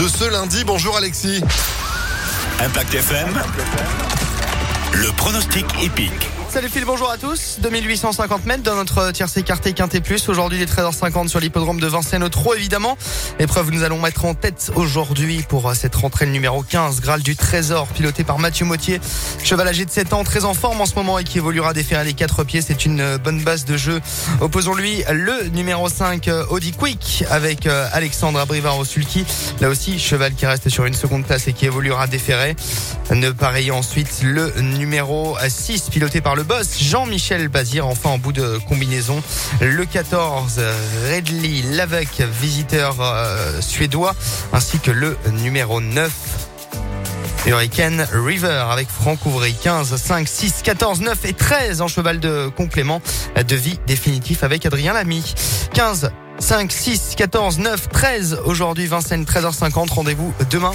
de ce lundi. Bonjour Alexis. Impact FM. Le pronostic épique. Salut Phil, bonjour à tous. 2850 mètres dans notre tierce écarté Quintet Plus. Aujourd'hui, les 13h50 sur l'hippodrome de Vincennes au évidemment. Épreuve nous allons mettre en tête aujourd'hui pour cette rentrée numéro 15, Graal du Trésor, piloté par Mathieu Mautier. Cheval âgé de 7 ans, très en forme en ce moment et qui évoluera déférer les quatre pieds. C'est une bonne base de jeu. Opposons-lui le numéro 5, Audi Quick, avec euh, Alexandre Abrivard sulky. Là aussi, cheval qui reste sur une seconde place et qui évoluera déféré. Ne pareil ensuite le numéro 6, piloté par le boss Jean-Michel Bazir, enfin en bout de combinaison. Le 14, Redley Lavec, visiteur euh, suédois, ainsi que le numéro 9. Hurricane River avec Franck Ouvry 15, 5, 6, 14, 9 et 13 en cheval de complément de vie définitif avec Adrien Lamy. 15, 5, 6, 14, 9, 13 aujourd'hui Vincennes 13h50. Rendez-vous demain.